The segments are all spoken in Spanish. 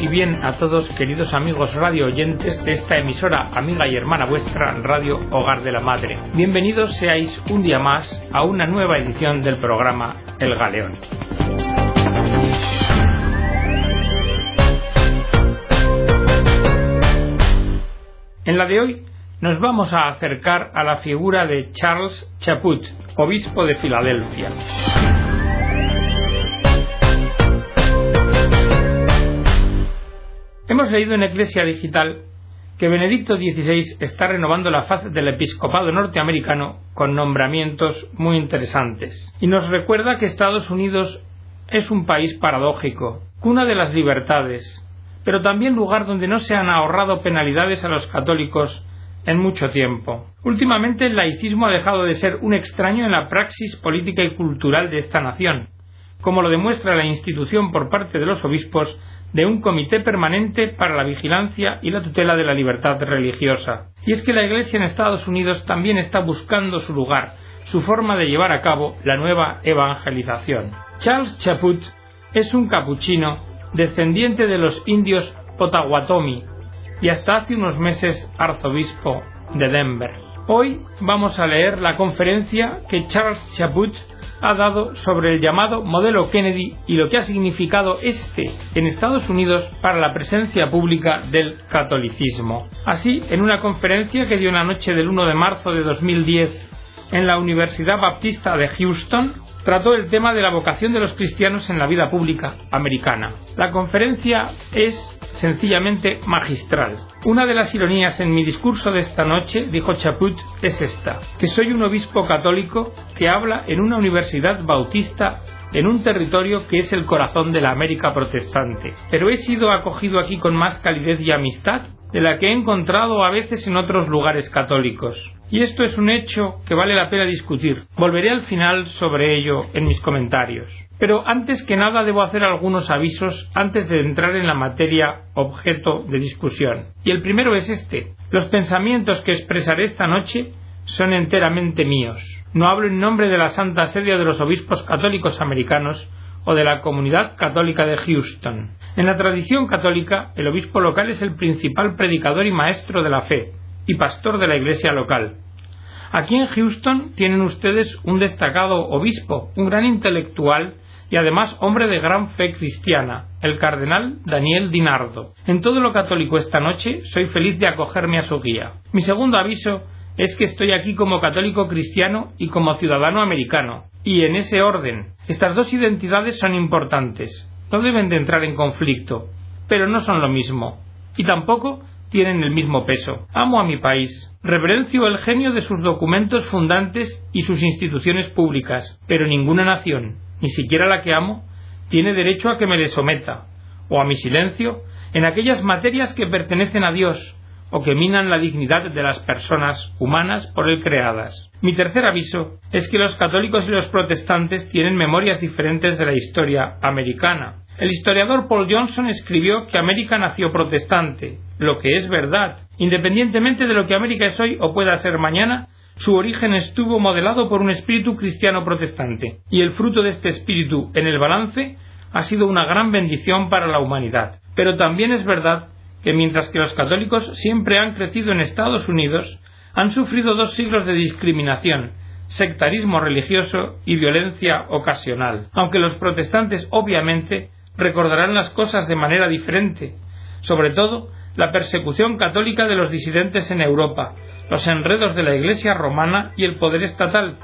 Y bien a todos, queridos amigos radio oyentes de esta emisora, amiga y hermana vuestra, Radio Hogar de la Madre. Bienvenidos seáis un día más a una nueva edición del programa El Galeón. En la de hoy nos vamos a acercar a la figura de Charles Chaput, obispo de Filadelfia. Hemos leído en Iglesia Digital que Benedicto XVI está renovando la faz del episcopado norteamericano con nombramientos muy interesantes. Y nos recuerda que Estados Unidos es un país paradójico, cuna de las libertades, pero también lugar donde no se han ahorrado penalidades a los católicos en mucho tiempo. Últimamente el laicismo ha dejado de ser un extraño en la praxis política y cultural de esta nación, como lo demuestra la institución por parte de los obispos de un comité permanente para la vigilancia y la tutela de la libertad religiosa. Y es que la Iglesia en Estados Unidos también está buscando su lugar, su forma de llevar a cabo la nueva evangelización. Charles Chaput es un capuchino descendiente de los indios Potawatomi y hasta hace unos meses arzobispo de Denver. Hoy vamos a leer la conferencia que Charles Chaput ha dado sobre el llamado modelo Kennedy y lo que ha significado este en Estados Unidos para la presencia pública del catolicismo. Así, en una conferencia que dio la noche del 1 de marzo de 2010 en la Universidad Baptista de Houston, trató el tema de la vocación de los cristianos en la vida pública americana. La conferencia es sencillamente magistral. Una de las ironías en mi discurso de esta noche, dijo Chaput, es esta, que soy un obispo católico que habla en una universidad bautista en un territorio que es el corazón de la América protestante. Pero he sido acogido aquí con más calidez y amistad de la que he encontrado a veces en otros lugares católicos. Y esto es un hecho que vale la pena discutir. Volveré al final sobre ello en mis comentarios. Pero antes que nada debo hacer algunos avisos antes de entrar en la materia objeto de discusión. Y el primero es este. Los pensamientos que expresaré esta noche son enteramente míos. No hablo en nombre de la Santa Sede de los obispos católicos americanos o de la comunidad católica de Houston. En la tradición católica, el obispo local es el principal predicador y maestro de la fe, y pastor de la iglesia local. Aquí en Houston tienen ustedes un destacado obispo, un gran intelectual y además hombre de gran fe cristiana, el cardenal Daniel Dinardo. En todo lo católico esta noche soy feliz de acogerme a su guía. Mi segundo aviso es que estoy aquí como católico cristiano y como ciudadano americano, y en ese orden. Estas dos identidades son importantes, no deben de entrar en conflicto, pero no son lo mismo, y tampoco tienen el mismo peso. Amo a mi país, reverencio el genio de sus documentos fundantes y sus instituciones públicas, pero ninguna nación, ni siquiera la que amo, tiene derecho a que me le someta, o a mi silencio, en aquellas materias que pertenecen a Dios, o que minan la dignidad de las personas humanas por él creadas. Mi tercer aviso es que los católicos y los protestantes tienen memorias diferentes de la historia americana. El historiador Paul Johnson escribió que América nació protestante, lo que es verdad. Independientemente de lo que América es hoy o pueda ser mañana, su origen estuvo modelado por un espíritu cristiano protestante, y el fruto de este espíritu en el balance ha sido una gran bendición para la humanidad. Pero también es verdad que mientras que los católicos siempre han crecido en Estados Unidos, han sufrido dos siglos de discriminación, sectarismo religioso y violencia ocasional. Aunque los protestantes obviamente recordarán las cosas de manera diferente, sobre todo la persecución católica de los disidentes en Europa, los enredos de la Iglesia romana y el poder estatal,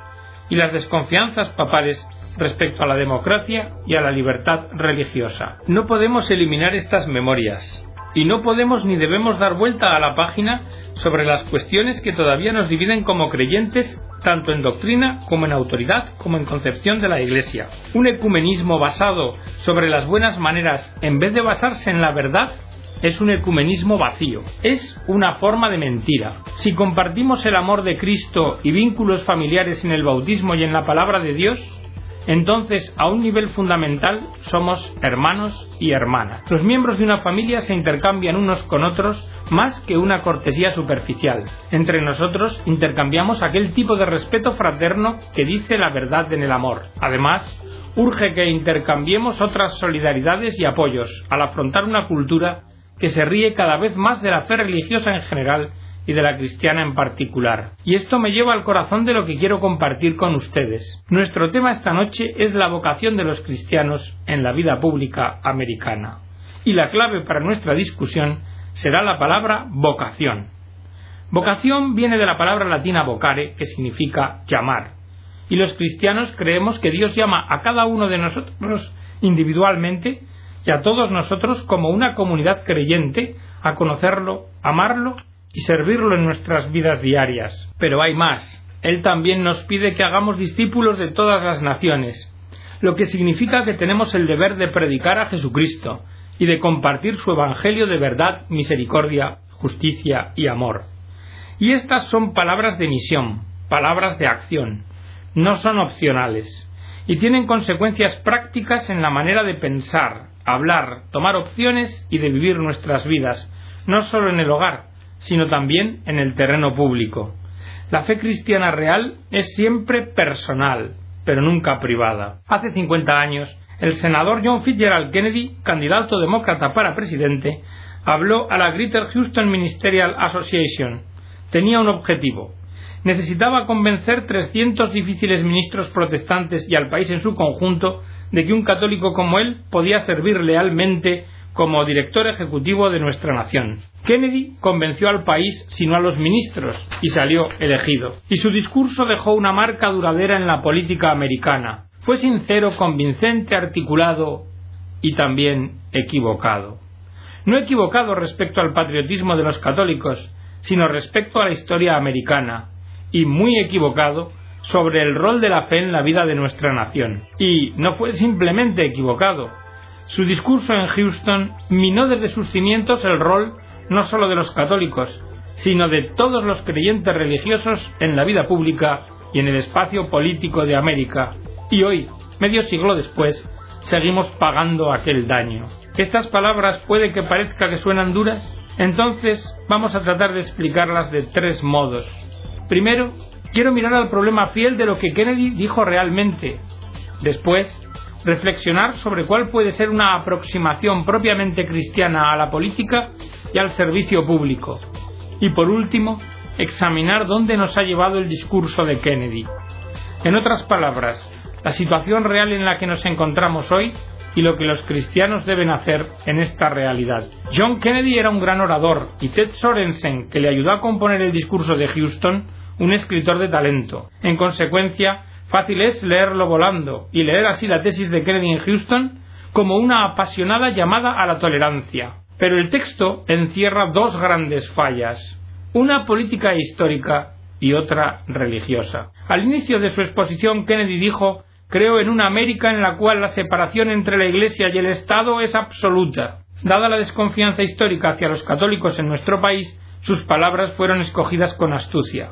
y las desconfianzas papales respecto a la democracia y a la libertad religiosa. No podemos eliminar estas memorias, y no podemos ni debemos dar vuelta a la página sobre las cuestiones que todavía nos dividen como creyentes tanto en doctrina como en autoridad como en concepción de la Iglesia. Un ecumenismo basado sobre las buenas maneras en vez de basarse en la verdad es un ecumenismo vacío, es una forma de mentira. Si compartimos el amor de Cristo y vínculos familiares en el bautismo y en la palabra de Dios, entonces a un nivel fundamental somos hermanos y hermanas. Los miembros de una familia se intercambian unos con otros más que una cortesía superficial. Entre nosotros intercambiamos aquel tipo de respeto fraterno que dice la verdad en el amor. Además, urge que intercambiemos otras solidaridades y apoyos al afrontar una cultura que se ríe cada vez más de la fe religiosa en general y de la cristiana en particular. Y esto me lleva al corazón de lo que quiero compartir con ustedes. Nuestro tema esta noche es la vocación de los cristianos en la vida pública americana. Y la clave para nuestra discusión será la palabra vocación. Vocación viene de la palabra latina vocare, que significa llamar. Y los cristianos creemos que Dios llama a cada uno de nosotros individualmente y a todos nosotros como una comunidad creyente a conocerlo, amarlo y servirlo en nuestras vidas diarias. Pero hay más. Él también nos pide que hagamos discípulos de todas las naciones, lo que significa que tenemos el deber de predicar a Jesucristo y de compartir su Evangelio de verdad, misericordia, justicia y amor. Y estas son palabras de misión, palabras de acción, no son opcionales, y tienen consecuencias prácticas en la manera de pensar, hablar, tomar opciones y de vivir nuestras vidas, no solo en el hogar, sino también en el terreno público. La fe cristiana real es siempre personal, pero nunca privada. Hace 50 años, el senador John Fitzgerald Kennedy, candidato demócrata para presidente, habló a la Greater Houston Ministerial Association. Tenía un objetivo. Necesitaba convencer 300 difíciles ministros protestantes y al país en su conjunto de que un católico como él podía servir lealmente como director ejecutivo de nuestra nación. Kennedy convenció al país, sino a los ministros, y salió elegido. Y su discurso dejó una marca duradera en la política americana. Fue sincero, convincente, articulado y también equivocado. No equivocado respecto al patriotismo de los católicos, sino respecto a la historia americana, y muy equivocado sobre el rol de la fe en la vida de nuestra nación. Y no fue simplemente equivocado, su discurso en Houston minó desde sus cimientos el rol no solo de los católicos, sino de todos los creyentes religiosos en la vida pública y en el espacio político de América. Y hoy, medio siglo después, seguimos pagando aquel daño. ¿Estas palabras puede que parezca que suenan duras? Entonces vamos a tratar de explicarlas de tres modos. Primero, quiero mirar al problema fiel de lo que Kennedy dijo realmente. Después, reflexionar sobre cuál puede ser una aproximación propiamente cristiana a la política y al servicio público. Y por último, examinar dónde nos ha llevado el discurso de Kennedy. En otras palabras, la situación real en la que nos encontramos hoy y lo que los cristianos deben hacer en esta realidad. John Kennedy era un gran orador y Ted Sorensen, que le ayudó a componer el discurso de Houston, un escritor de talento. En consecuencia, Fácil es leerlo volando y leer así la tesis de Kennedy en Houston como una apasionada llamada a la tolerancia. Pero el texto encierra dos grandes fallas, una política histórica y otra religiosa. Al inicio de su exposición, Kennedy dijo Creo en una América en la cual la separación entre la Iglesia y el Estado es absoluta. Dada la desconfianza histórica hacia los católicos en nuestro país, sus palabras fueron escogidas con astucia.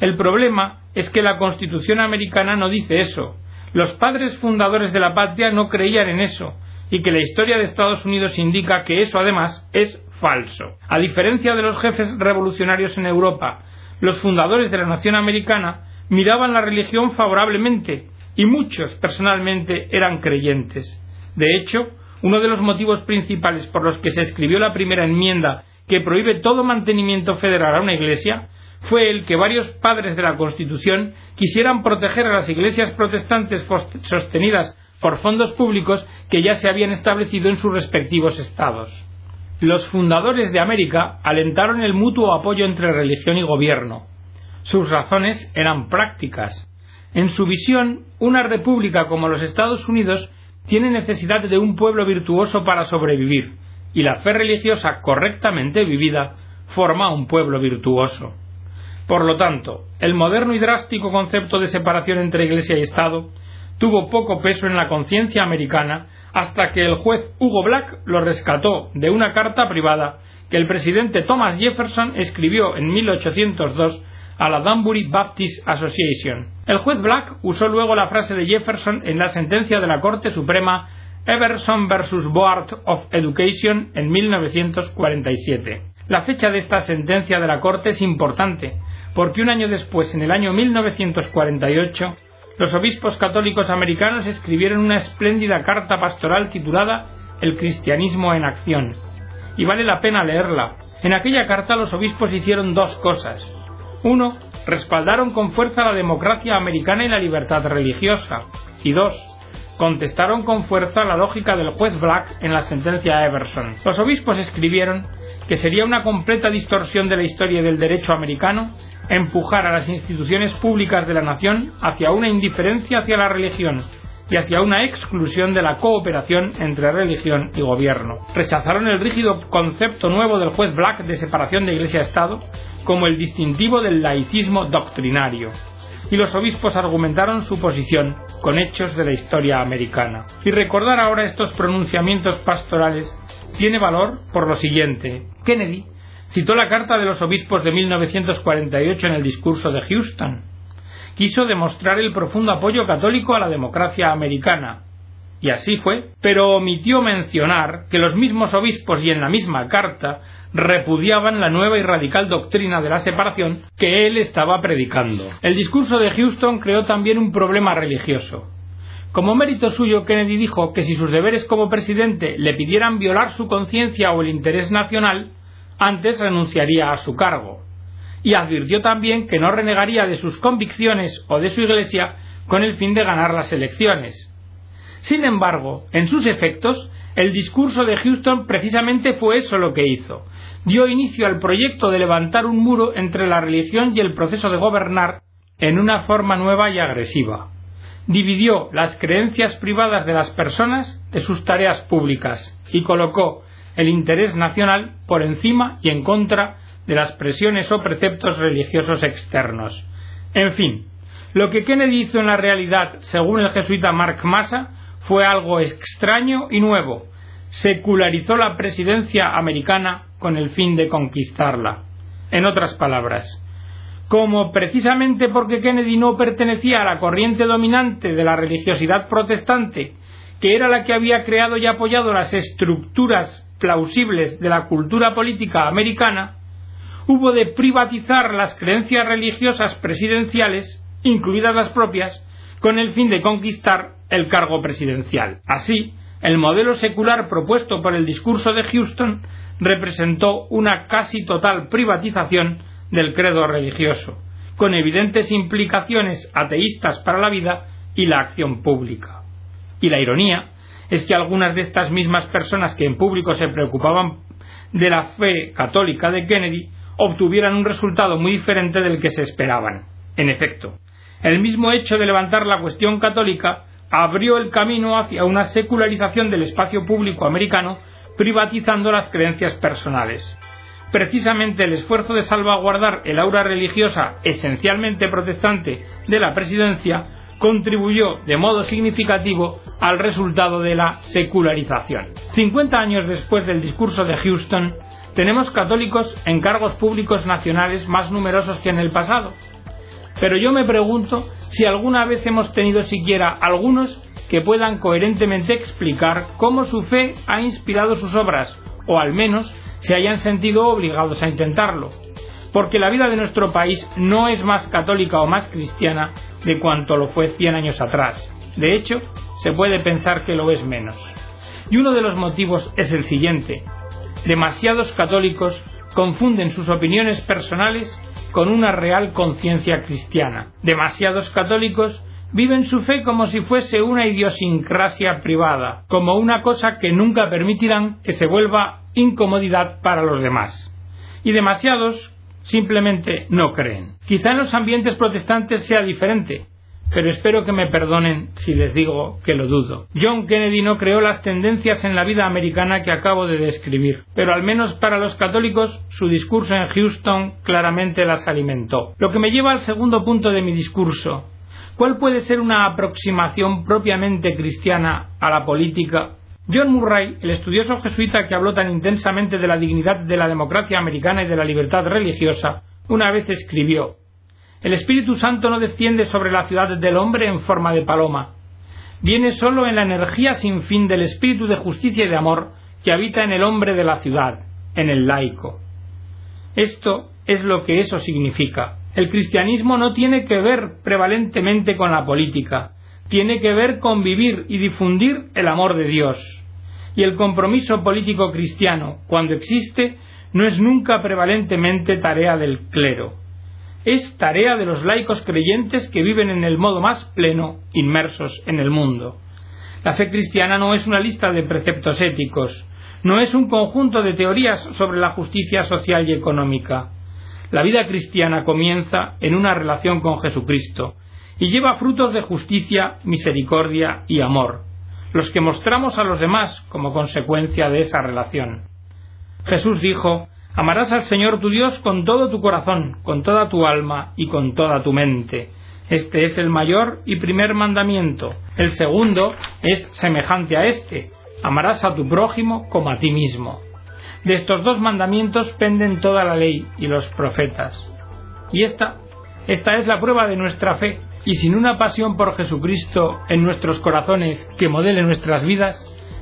El problema es que la Constitución americana no dice eso. Los padres fundadores de la patria no creían en eso, y que la historia de Estados Unidos indica que eso además es falso. A diferencia de los jefes revolucionarios en Europa, los fundadores de la nación americana miraban la religión favorablemente, y muchos personalmente eran creyentes. De hecho, uno de los motivos principales por los que se escribió la primera enmienda que prohíbe todo mantenimiento federal a una iglesia fue el que varios padres de la Constitución quisieran proteger a las iglesias protestantes sostenidas por fondos públicos que ya se habían establecido en sus respectivos estados. Los fundadores de América alentaron el mutuo apoyo entre religión y gobierno. Sus razones eran prácticas. En su visión, una república como los Estados Unidos tiene necesidad de un pueblo virtuoso para sobrevivir, y la fe religiosa correctamente vivida forma un pueblo virtuoso. Por lo tanto, el moderno y drástico concepto de separación entre Iglesia y Estado tuvo poco peso en la conciencia americana hasta que el juez Hugo Black lo rescató de una carta privada que el presidente Thomas Jefferson escribió en 1802 a la Danbury Baptist Association. El juez Black usó luego la frase de Jefferson en la sentencia de la Corte Suprema Everson vs. Board of Education en 1947. La fecha de esta sentencia de la Corte es importante, porque un año después, en el año 1948, los obispos católicos americanos escribieron una espléndida carta pastoral titulada El cristianismo en acción, y vale la pena leerla. En aquella carta los obispos hicieron dos cosas. Uno, respaldaron con fuerza la democracia americana y la libertad religiosa. Y dos, contestaron con fuerza la lógica del juez Black en la sentencia Everson. Los obispos escribieron que sería una completa distorsión de la historia del derecho americano empujar a las instituciones públicas de la nación hacia una indiferencia hacia la religión y hacia una exclusión de la cooperación entre religión y gobierno. Rechazaron el rígido concepto nuevo del juez Black de separación de Iglesia-Estado como el distintivo del laicismo doctrinario. Y los obispos argumentaron su posición con hechos de la historia americana. Y recordar ahora estos pronunciamientos pastorales tiene valor por lo siguiente. Kennedy citó la carta de los obispos de 1948 en el discurso de Houston. Quiso demostrar el profundo apoyo católico a la democracia americana. Y así fue, pero omitió mencionar que los mismos obispos y en la misma carta repudiaban la nueva y radical doctrina de la separación que él estaba predicando. El discurso de Houston creó también un problema religioso. Como mérito suyo, Kennedy dijo que si sus deberes como presidente le pidieran violar su conciencia o el interés nacional, antes renunciaría a su cargo. Y advirtió también que no renegaría de sus convicciones o de su Iglesia con el fin de ganar las elecciones. Sin embargo, en sus efectos, el discurso de Houston precisamente fue eso lo que hizo. Dio inicio al proyecto de levantar un muro entre la religión y el proceso de gobernar en una forma nueva y agresiva. Dividió las creencias privadas de las personas de sus tareas públicas y colocó el interés nacional por encima y en contra de las presiones o preceptos religiosos externos. En fin, lo que Kennedy hizo en la realidad, según el jesuita Mark Massa, fue algo extraño y nuevo. Secularizó la presidencia americana con el fin de conquistarla. En otras palabras, como precisamente porque Kennedy no pertenecía a la corriente dominante de la religiosidad protestante, que era la que había creado y apoyado las estructuras plausibles de la cultura política americana, hubo de privatizar las creencias religiosas presidenciales, incluidas las propias, con el fin de conquistar el cargo presidencial. Así, el modelo secular propuesto por el discurso de Houston representó una casi total privatización del credo religioso, con evidentes implicaciones ateístas para la vida y la acción pública. Y la ironía es que algunas de estas mismas personas que en público se preocupaban de la fe católica de Kennedy obtuvieran un resultado muy diferente del que se esperaban. En efecto, el mismo hecho de levantar la cuestión católica abrió el camino hacia una secularización del espacio público americano, privatizando las creencias personales. Precisamente el esfuerzo de salvaguardar el aura religiosa esencialmente protestante de la presidencia contribuyó de modo significativo al resultado de la secularización. 50 años después del discurso de Houston, tenemos católicos en cargos públicos nacionales más numerosos que en el pasado. Pero yo me pregunto si alguna vez hemos tenido siquiera algunos que puedan coherentemente explicar cómo su fe ha inspirado sus obras, o al menos se hayan sentido obligados a intentarlo. Porque la vida de nuestro país no es más católica o más cristiana de cuanto lo fue cien años atrás. De hecho, se puede pensar que lo es menos. Y uno de los motivos es el siguiente. Demasiados católicos confunden sus opiniones personales con una real conciencia cristiana. Demasiados católicos viven su fe como si fuese una idiosincrasia privada, como una cosa que nunca permitirán que se vuelva incomodidad para los demás. Y demasiados simplemente no creen. Quizá en los ambientes protestantes sea diferente, pero espero que me perdonen si les digo que lo dudo. John Kennedy no creó las tendencias en la vida americana que acabo de describir, pero al menos para los católicos su discurso en Houston claramente las alimentó. Lo que me lleva al segundo punto de mi discurso. ¿Cuál puede ser una aproximación propiamente cristiana a la política? John Murray, el estudioso jesuita que habló tan intensamente de la dignidad de la democracia americana y de la libertad religiosa, una vez escribió el Espíritu Santo no desciende sobre la ciudad del hombre en forma de paloma. Viene solo en la energía sin fin del Espíritu de justicia y de amor que habita en el hombre de la ciudad, en el laico. Esto es lo que eso significa. El cristianismo no tiene que ver prevalentemente con la política, tiene que ver con vivir y difundir el amor de Dios. Y el compromiso político cristiano, cuando existe, no es nunca prevalentemente tarea del clero. Es tarea de los laicos creyentes que viven en el modo más pleno, inmersos en el mundo. La fe cristiana no es una lista de preceptos éticos, no es un conjunto de teorías sobre la justicia social y económica. La vida cristiana comienza en una relación con Jesucristo y lleva frutos de justicia, misericordia y amor, los que mostramos a los demás como consecuencia de esa relación. Jesús dijo, Amarás al Señor tu Dios con todo tu corazón, con toda tu alma y con toda tu mente. Este es el mayor y primer mandamiento. El segundo es semejante a este. Amarás a tu prójimo como a ti mismo. De estos dos mandamientos penden toda la ley y los profetas. Y esta, esta es la prueba de nuestra fe, y sin una pasión por Jesucristo en nuestros corazones que modele nuestras vidas,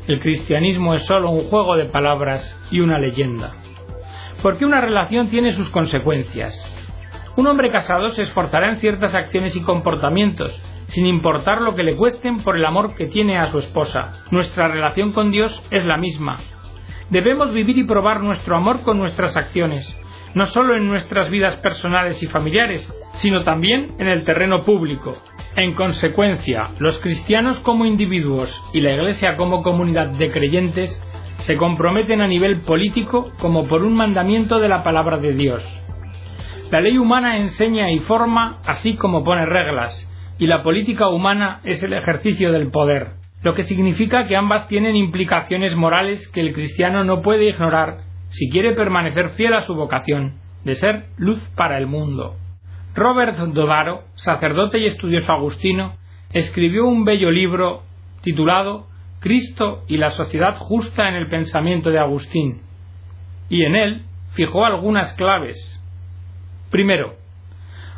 el cristianismo es sólo un juego de palabras y una leyenda. Porque una relación tiene sus consecuencias. Un hombre casado se esforzará en ciertas acciones y comportamientos, sin importar lo que le cuesten por el amor que tiene a su esposa. Nuestra relación con Dios es la misma, Debemos vivir y probar nuestro amor con nuestras acciones, no solo en nuestras vidas personales y familiares, sino también en el terreno público. En consecuencia, los cristianos como individuos y la Iglesia como comunidad de creyentes se comprometen a nivel político como por un mandamiento de la palabra de Dios. La ley humana enseña y forma así como pone reglas, y la política humana es el ejercicio del poder lo que significa que ambas tienen implicaciones morales que el cristiano no puede ignorar si quiere permanecer fiel a su vocación de ser luz para el mundo. Robert Dodaro, sacerdote y estudioso agustino, escribió un bello libro titulado Cristo y la sociedad justa en el pensamiento de Agustín, y en él fijó algunas claves. Primero,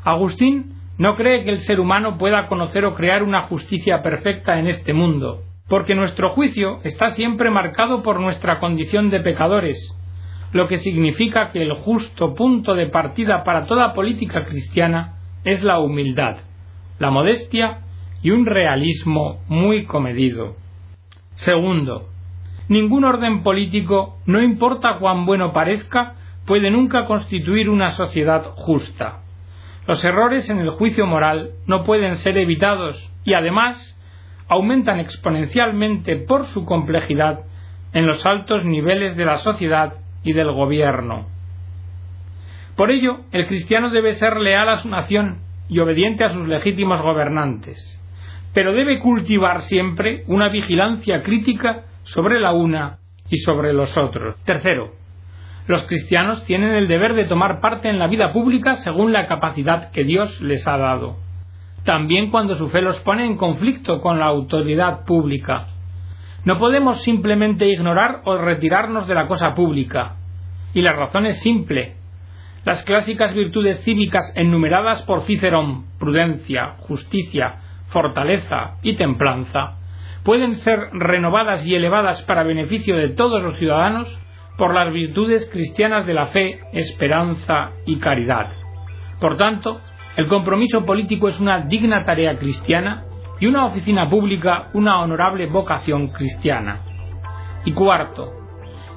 Agustín no cree que el ser humano pueda conocer o crear una justicia perfecta en este mundo, porque nuestro juicio está siempre marcado por nuestra condición de pecadores, lo que significa que el justo punto de partida para toda política cristiana es la humildad, la modestia y un realismo muy comedido. Segundo, ningún orden político, no importa cuán bueno parezca, puede nunca constituir una sociedad justa. Los errores en el juicio moral no pueden ser evitados y además aumentan exponencialmente por su complejidad en los altos niveles de la sociedad y del gobierno. Por ello, el cristiano debe ser leal a su nación y obediente a sus legítimos gobernantes, pero debe cultivar siempre una vigilancia crítica sobre la una y sobre los otros. Tercero, los cristianos tienen el deber de tomar parte en la vida pública según la capacidad que Dios les ha dado. También cuando su fe los pone en conflicto con la autoridad pública. No podemos simplemente ignorar o retirarnos de la cosa pública. Y la razón es simple. Las clásicas virtudes cívicas enumeradas por Cicerón, prudencia, justicia, fortaleza y templanza, pueden ser renovadas y elevadas para beneficio de todos los ciudadanos por las virtudes cristianas de la fe, esperanza y caridad. Por tanto, el compromiso político es una digna tarea cristiana y una oficina pública una honorable vocación cristiana. Y cuarto,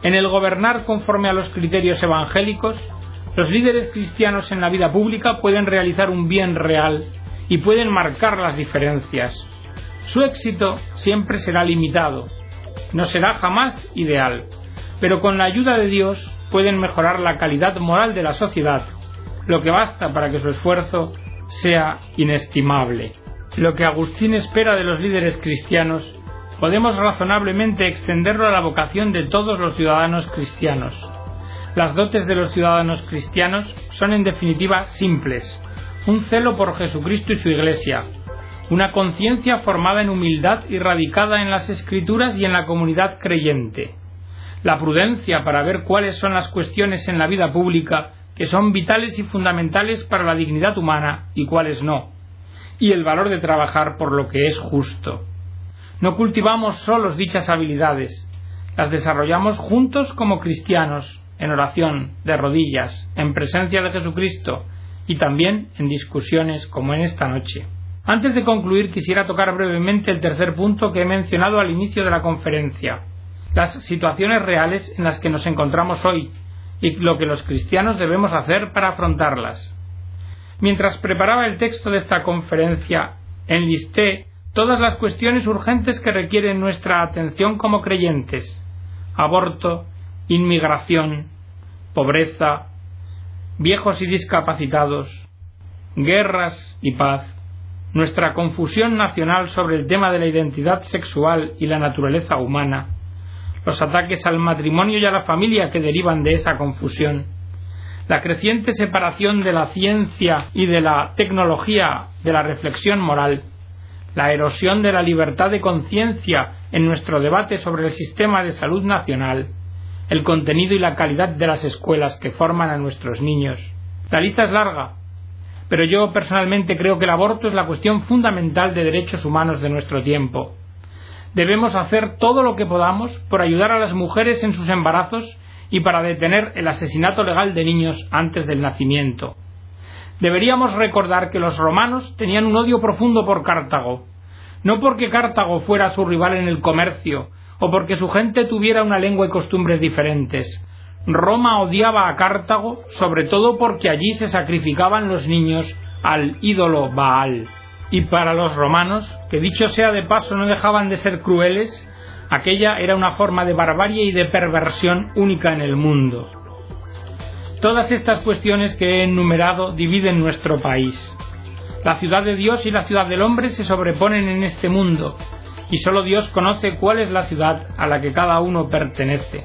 en el gobernar conforme a los criterios evangélicos, los líderes cristianos en la vida pública pueden realizar un bien real y pueden marcar las diferencias. Su éxito siempre será limitado, no será jamás ideal, pero con la ayuda de Dios pueden mejorar la calidad moral de la sociedad, lo que basta para que su esfuerzo sea inestimable. Lo que Agustín espera de los líderes cristianos podemos razonablemente extenderlo a la vocación de todos los ciudadanos cristianos. Las dotes de los ciudadanos cristianos son en definitiva simples, un celo por Jesucristo y su Iglesia, una conciencia formada en humildad y radicada en las escrituras y en la comunidad creyente, la prudencia para ver cuáles son las cuestiones en la vida pública que son vitales y fundamentales para la dignidad humana y cuáles no, y el valor de trabajar por lo que es justo. No cultivamos solos dichas habilidades, las desarrollamos juntos como cristianos, en oración, de rodillas, en presencia de Jesucristo y también en discusiones como en esta noche. Antes de concluir quisiera tocar brevemente el tercer punto que he mencionado al inicio de la conferencia, las situaciones reales en las que nos encontramos hoy y lo que los cristianos debemos hacer para afrontarlas. Mientras preparaba el texto de esta conferencia, enlisté todas las cuestiones urgentes que requieren nuestra atención como creyentes. Aborto, inmigración, pobreza, viejos y discapacitados, guerras y paz, nuestra confusión nacional sobre el tema de la identidad sexual y la naturaleza humana, los ataques al matrimonio y a la familia que derivan de esa confusión, la creciente separación de la ciencia y de la tecnología de la reflexión moral, la erosión de la libertad de conciencia en nuestro debate sobre el sistema de salud nacional, el contenido y la calidad de las escuelas que forman a nuestros niños. La lista es larga, pero yo personalmente creo que el aborto es la cuestión fundamental de derechos humanos de nuestro tiempo. Debemos hacer todo lo que podamos por ayudar a las mujeres en sus embarazos y para detener el asesinato legal de niños antes del nacimiento. Deberíamos recordar que los romanos tenían un odio profundo por Cartago, no porque Cartago fuera su rival en el comercio o porque su gente tuviera una lengua y costumbres diferentes. Roma odiaba a Cartago sobre todo porque allí se sacrificaban los niños al ídolo Baal y para los romanos, que dicho sea de paso no dejaban de ser crueles, aquella era una forma de barbarie y de perversión única en el mundo. Todas estas cuestiones que he enumerado dividen nuestro país. La ciudad de Dios y la ciudad del hombre se sobreponen en este mundo, y solo Dios conoce cuál es la ciudad a la que cada uno pertenece.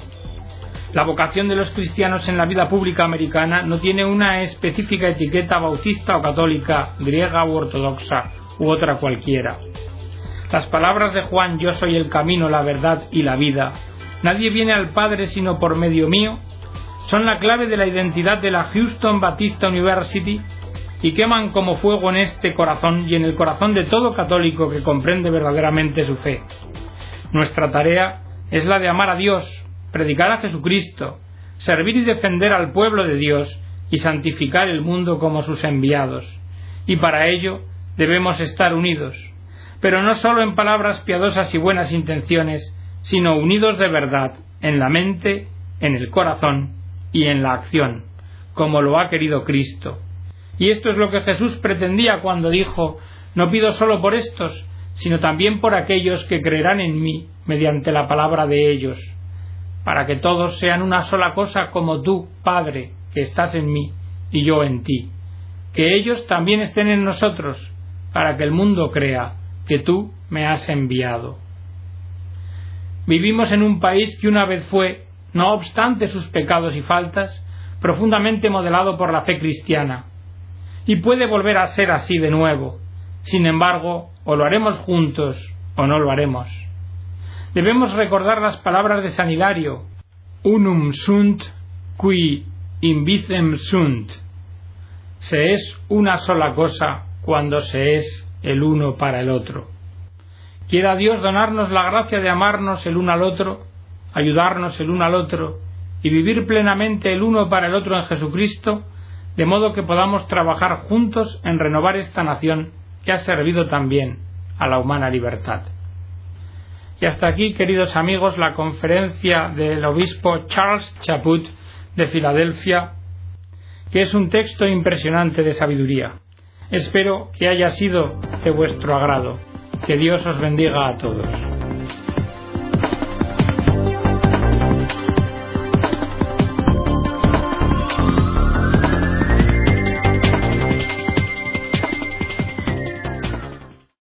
La vocación de los cristianos en la vida pública americana no tiene una específica etiqueta bautista o católica, griega u ortodoxa, u otra cualquiera. Las palabras de Juan Yo soy el camino, la verdad y la vida. Nadie viene al Padre sino por medio mío, son la clave de la identidad de la Houston Baptist University y queman como fuego en este corazón y en el corazón de todo católico que comprende verdaderamente su fe. Nuestra tarea es la de amar a Dios, predicar a Jesucristo, servir y defender al pueblo de Dios y santificar el mundo como sus enviados. Y para ello debemos estar unidos, pero no solo en palabras piadosas y buenas intenciones, sino unidos de verdad, en la mente, en el corazón y en la acción, como lo ha querido Cristo. Y esto es lo que Jesús pretendía cuando dijo No pido solo por estos, sino también por aquellos que creerán en mí mediante la palabra de ellos, para que todos sean una sola cosa como tú, Padre, que estás en mí y yo en ti, que ellos también estén en nosotros, para que el mundo crea que tú me has enviado. Vivimos en un país que una vez fue, no obstante sus pecados y faltas, profundamente modelado por la fe cristiana, y puede volver a ser así de nuevo. Sin embargo, o lo haremos juntos o no lo haremos. Debemos recordar las palabras de San Hilario, unum sunt qui invicem sunt. Se es una sola cosa cuando se es el uno para el otro. Quiera Dios donarnos la gracia de amarnos el uno al otro, ayudarnos el uno al otro y vivir plenamente el uno para el otro en Jesucristo, de modo que podamos trabajar juntos en renovar esta nación que ha servido también a la humana libertad. Y hasta aquí, queridos amigos, la conferencia del obispo Charles Chaput de Filadelfia, que es un texto impresionante de sabiduría. Espero que haya sido de vuestro agrado. Que Dios os bendiga a todos.